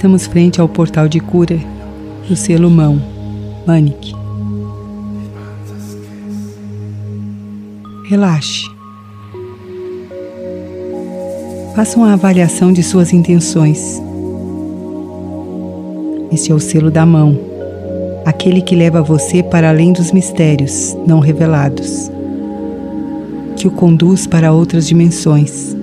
Estamos frente ao portal de cura do selo mão. Relaxe. Faça uma avaliação de suas intenções. Este é o selo da mão, aquele que leva você para além dos mistérios não revelados, que o conduz para outras dimensões.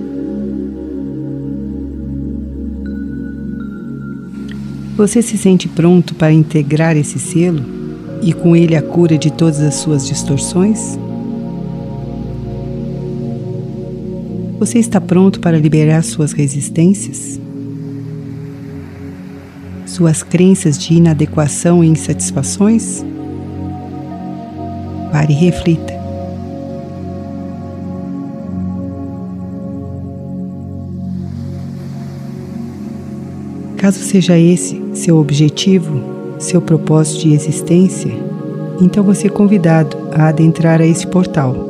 Você se sente pronto para integrar esse selo e com ele a cura de todas as suas distorções? Você está pronto para liberar suas resistências? Suas crenças de inadequação e insatisfações? Pare e reflita. Caso seja esse seu objetivo, seu propósito de existência, então você é convidado a adentrar a esse portal.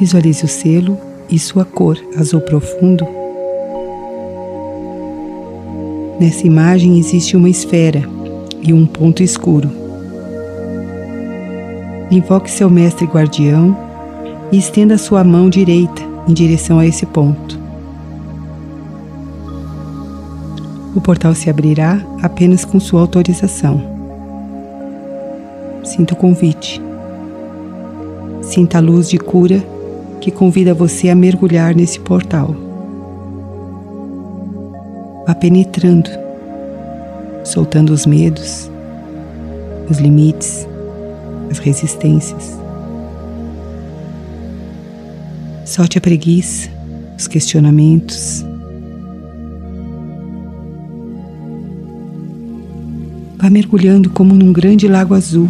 Visualize o selo e sua cor azul profundo. Nessa imagem existe uma esfera e um ponto escuro. Invoque seu mestre guardião e estenda sua mão direita em direção a esse ponto. O portal se abrirá apenas com sua autorização. Sinta o convite. Sinta a luz de cura que convida você a mergulhar nesse portal. Vá penetrando, soltando os medos, os limites, as resistências. Solte a preguiça, os questionamentos Vá mergulhando como num grande lago azul.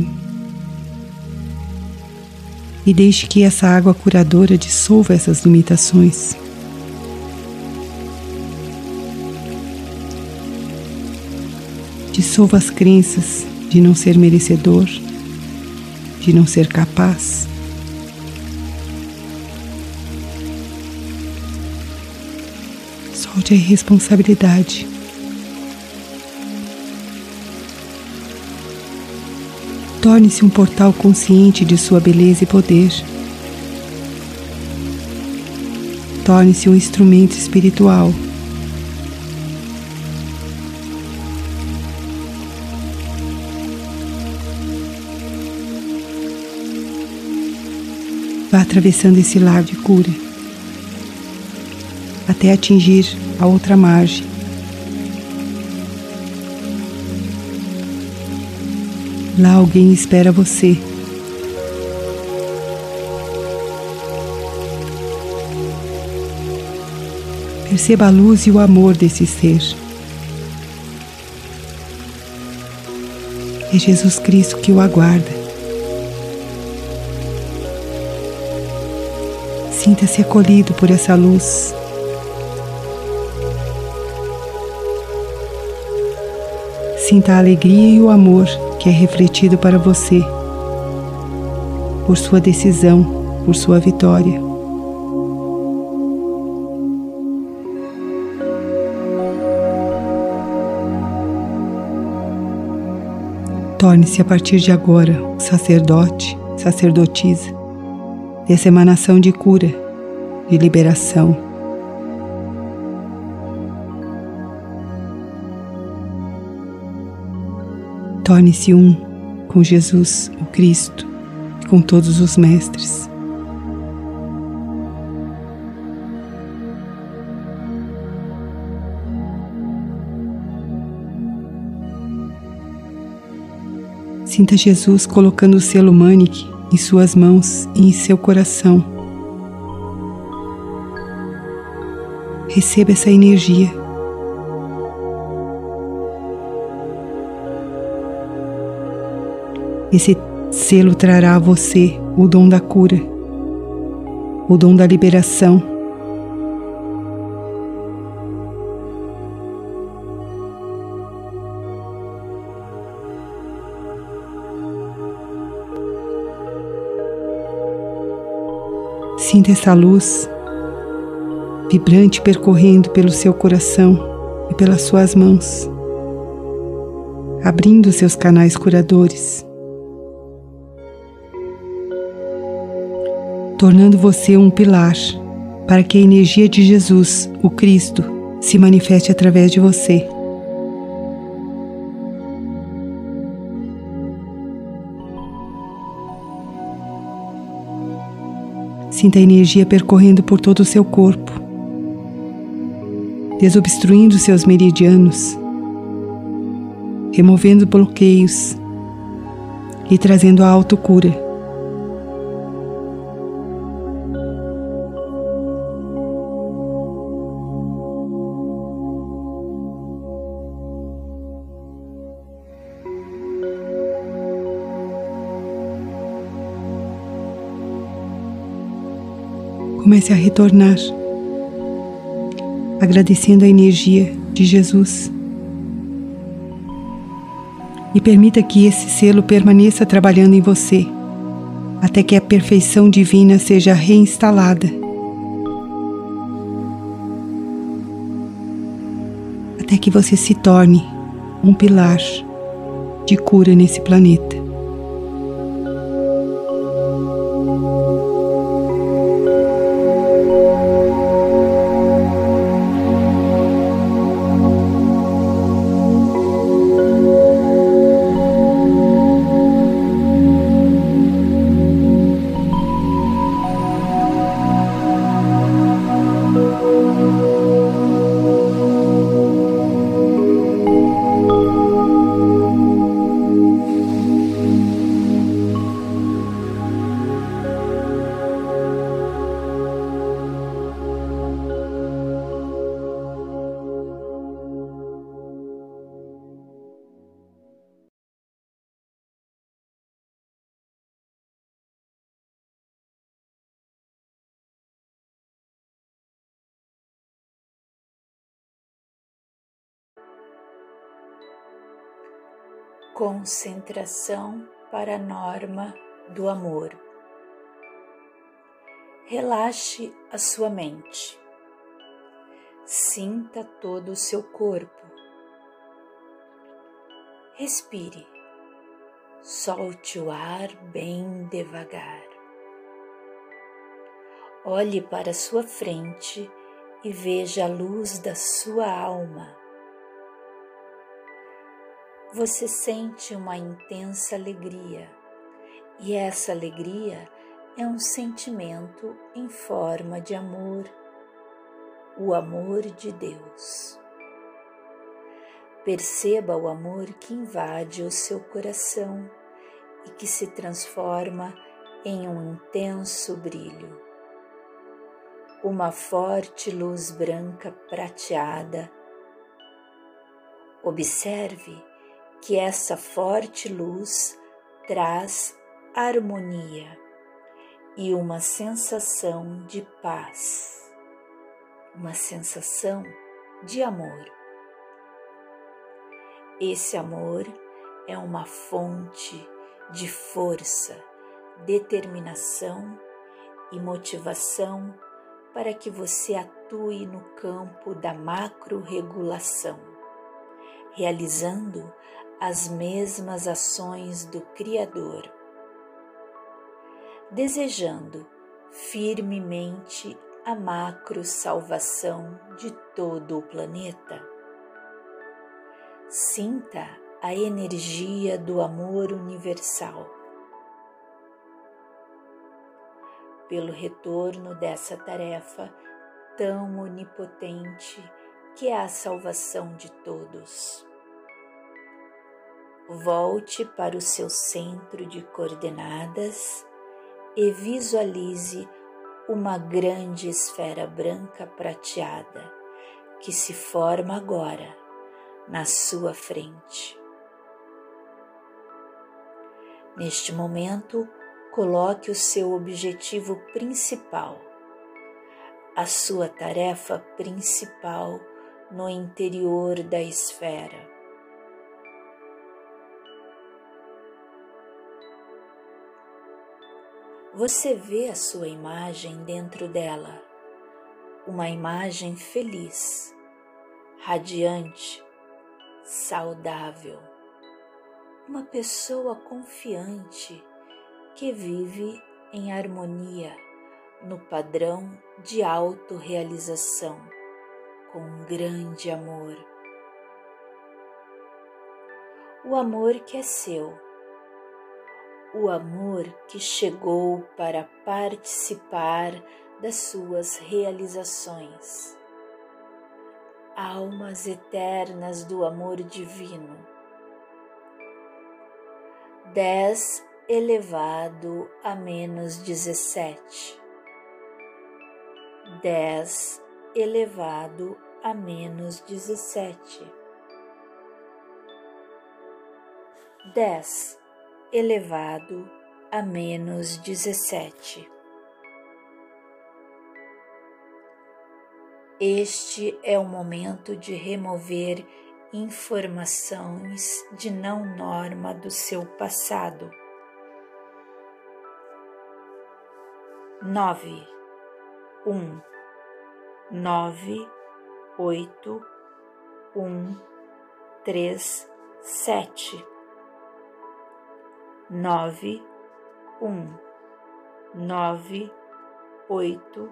E deixe que essa água curadora dissolva essas limitações. Dissolva as crenças de não ser merecedor, de não ser capaz. Solte a irresponsabilidade. Torne-se um portal consciente de sua beleza e poder. Torne-se um instrumento espiritual. Vá atravessando esse lar de cura até atingir a outra margem Lá alguém espera você. Perceba a luz e o amor desse ser. É Jesus Cristo que o aguarda. Sinta-se acolhido por essa luz. Sinta a alegria e o amor que é refletido para você por sua decisão, por sua vitória. Torne-se a partir de agora sacerdote, sacerdotisa dessa emanação de cura, de liberação Torne-se um com Jesus, o Cristo, e com todos os mestres. Sinta Jesus colocando o selo Manic em suas mãos e em seu coração. Receba essa energia Esse selo trará a você o dom da cura, o dom da liberação. Sinta essa luz vibrante percorrendo pelo seu coração e pelas suas mãos, abrindo seus canais curadores, tornando você um pilar para que a energia de Jesus, o Cristo, se manifeste através de você. Sinta a energia percorrendo por todo o seu corpo desobstruindo seus meridianos, removendo bloqueios e trazendo a autocura. Comece a retornar agradecendo a energia de Jesus. E permita que esse selo permaneça trabalhando em você, até que a perfeição divina seja reinstalada. Até que você se torne um pilar de cura nesse planeta. Concentração para a norma do amor. Relaxe a sua mente. Sinta todo o seu corpo. Respire. Solte o ar bem devagar. Olhe para sua frente e veja a luz da sua alma você sente uma intensa alegria, e essa alegria é um sentimento em forma de amor, o amor de Deus. Perceba o amor que invade o seu coração e que se transforma em um intenso brilho. Uma forte luz branca prateada. Observe que essa forte luz traz harmonia e uma sensação de paz, uma sensação de amor. Esse amor é uma fonte de força, determinação e motivação para que você atue no campo da macro-regulação, realizando as mesmas ações do Criador, desejando firmemente a macro salvação de todo o planeta. Sinta a energia do amor universal. Pelo retorno dessa tarefa tão onipotente que é a salvação de todos volte para o seu centro de coordenadas e visualize uma grande esfera branca prateada que se forma agora na sua frente. Neste momento, coloque o seu objetivo principal, a sua tarefa principal no interior da esfera. Você vê a sua imagem dentro dela, uma imagem feliz, radiante, saudável, uma pessoa confiante que vive em harmonia no padrão de autorrealização, com um grande amor. O amor que é seu o amor que chegou para participar das suas realizações. Almas eternas do amor divino. Dez elevado a menos dezessete. Dez elevado a menos dezessete. Dez elevado a menos 17. Este é o momento de remover informações de não norma do seu passado. 9, 1, 9, 8, 1, 3, 7 nove, um, nove, oito,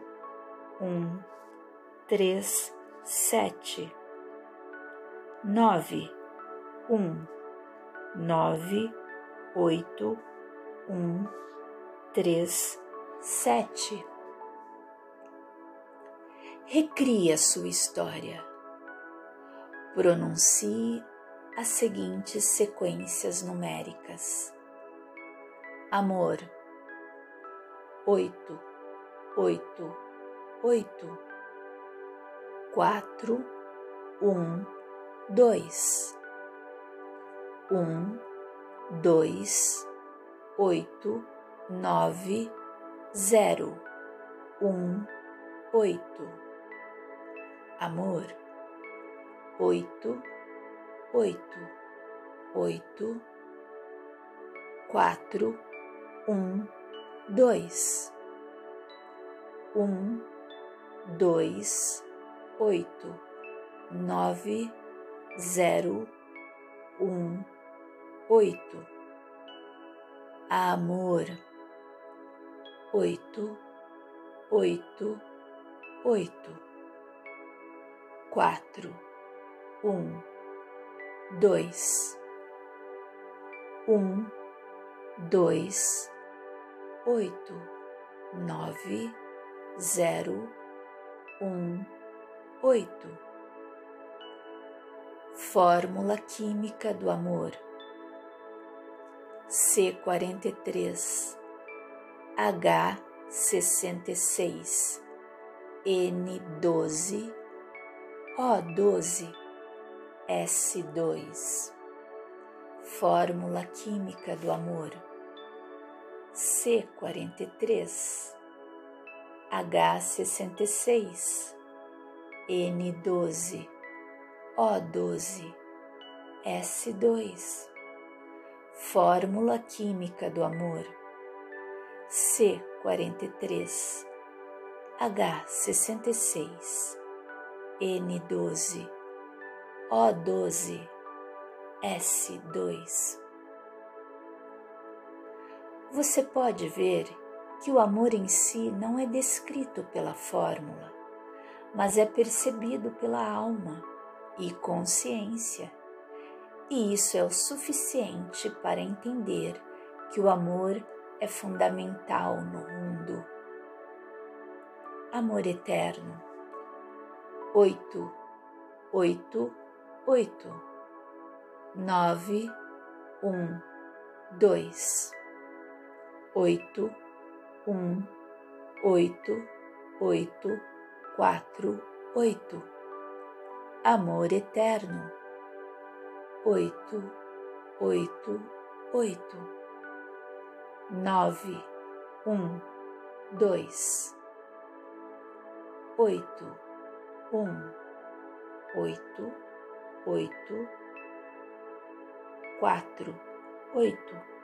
um, três, sete, nove, um, nove, oito, um, três, sete. Recria sua história. Pronuncie as seguintes sequências numéricas amor. Oito, oito, oito, quatro, um, dois, um, dois, oito, nove, zero, um, oito. Amor, oito, oito, oito, quatro, um, dois, um, dois, oito, nove, zero, um, oito. Amor, oito, oito, oito, quatro, um, dois, um, dois oito nove zero um oito. Fórmula química do amor. C quarenta e três H sessenta e seis N doze O doze S dois. Fórmula química do amor C43, H66, N12, O12, S2. Fórmula química do amor C43, H66, N12, O12, S2 você pode ver que o amor em si não é descrito pela fórmula, mas é percebido pela alma e consciência. E isso é o suficiente para entender que o amor é fundamental no mundo. Amor eterno. Oito, oito, oito, nove, um, dois oito, um, oito, oito, quatro, oito. Amor eterno. Oito, oito, oito. nove, um, dois, oito, um, oito, oito, quatro, oito.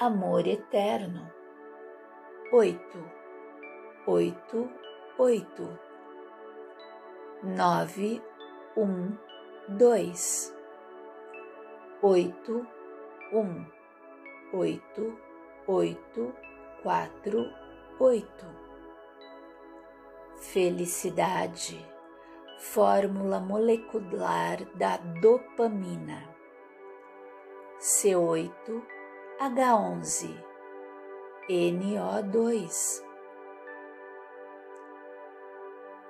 Amor eterno, oito, oito, oito, nove, um, dois, oito, um, oito, oito, quatro, oito. Felicidade, fórmula molecular da dopamina. C8, H11, NO2.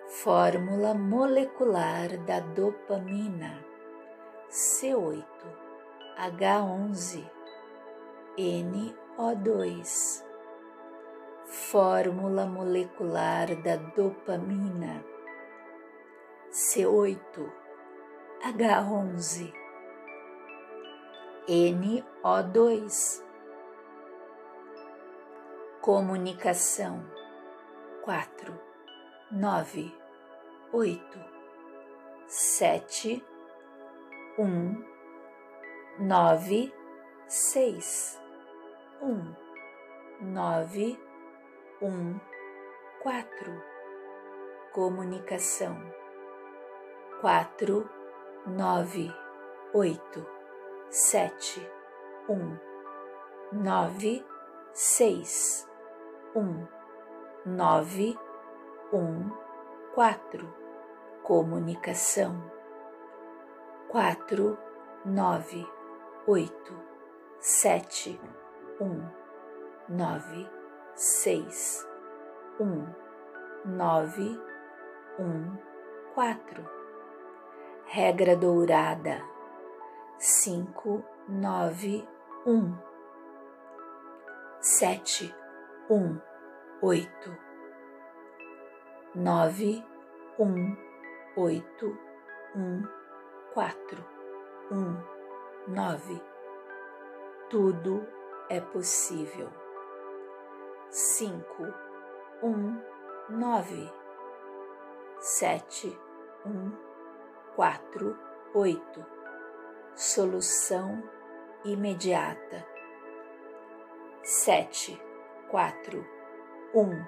Fórmula molecular da dopamina. C8, H11, NO2. Fórmula molecular da dopamina. C8, H11, NO2. Comunicação. 4, 9, 8, 7, 1, 9, 6, 1, 9, 1, 4. Comunicação. 4, 9, 8, 7, 1, 9, 6, 1, 9, 1, 4. Comunicação quatro, nove, oito, sete, um, nove, seis, um, nove, um, quatro. Regra dourada cinco, nove, um, sete, um, oito, nove, um, oito, um quatro, um, nove. Tudo é possível. Cinco, um, nove, sete, um, quatro, oito. Solução imediata. Sete, quatro, um.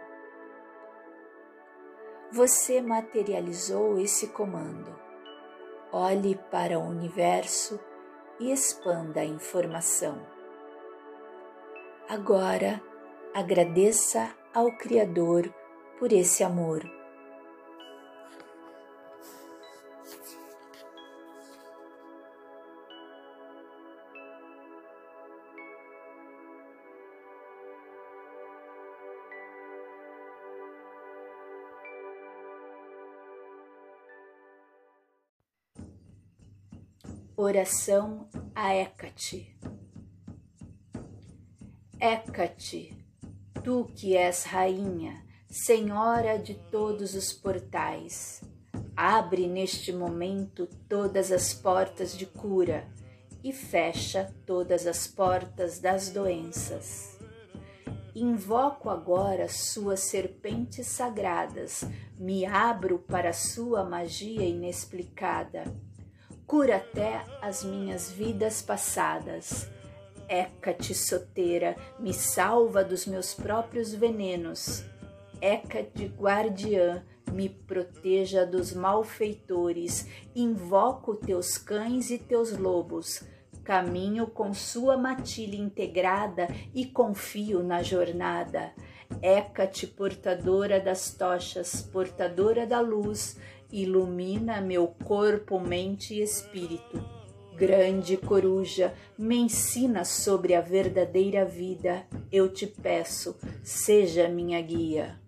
Você materializou esse comando olhe para o universo e expanda a informação. Agora, agradeça ao Criador por esse amor Oração a Hécate. Hécate, tu que és rainha, senhora de todos os portais, abre neste momento todas as portas de cura e fecha todas as portas das doenças. Invoco agora suas serpentes sagradas, me abro para sua magia inexplicada cura até as minhas vidas passadas. Hécate soteira, me salva dos meus próprios venenos. Hécate guardiã, me proteja dos malfeitores. Invoco teus cães e teus lobos. Caminho com sua matilha integrada e confio na jornada. Hécate, portadora das tochas, portadora da luz, ilumina meu corpo, mente e espírito. Grande coruja, me ensina sobre a verdadeira vida. Eu te peço, seja minha guia.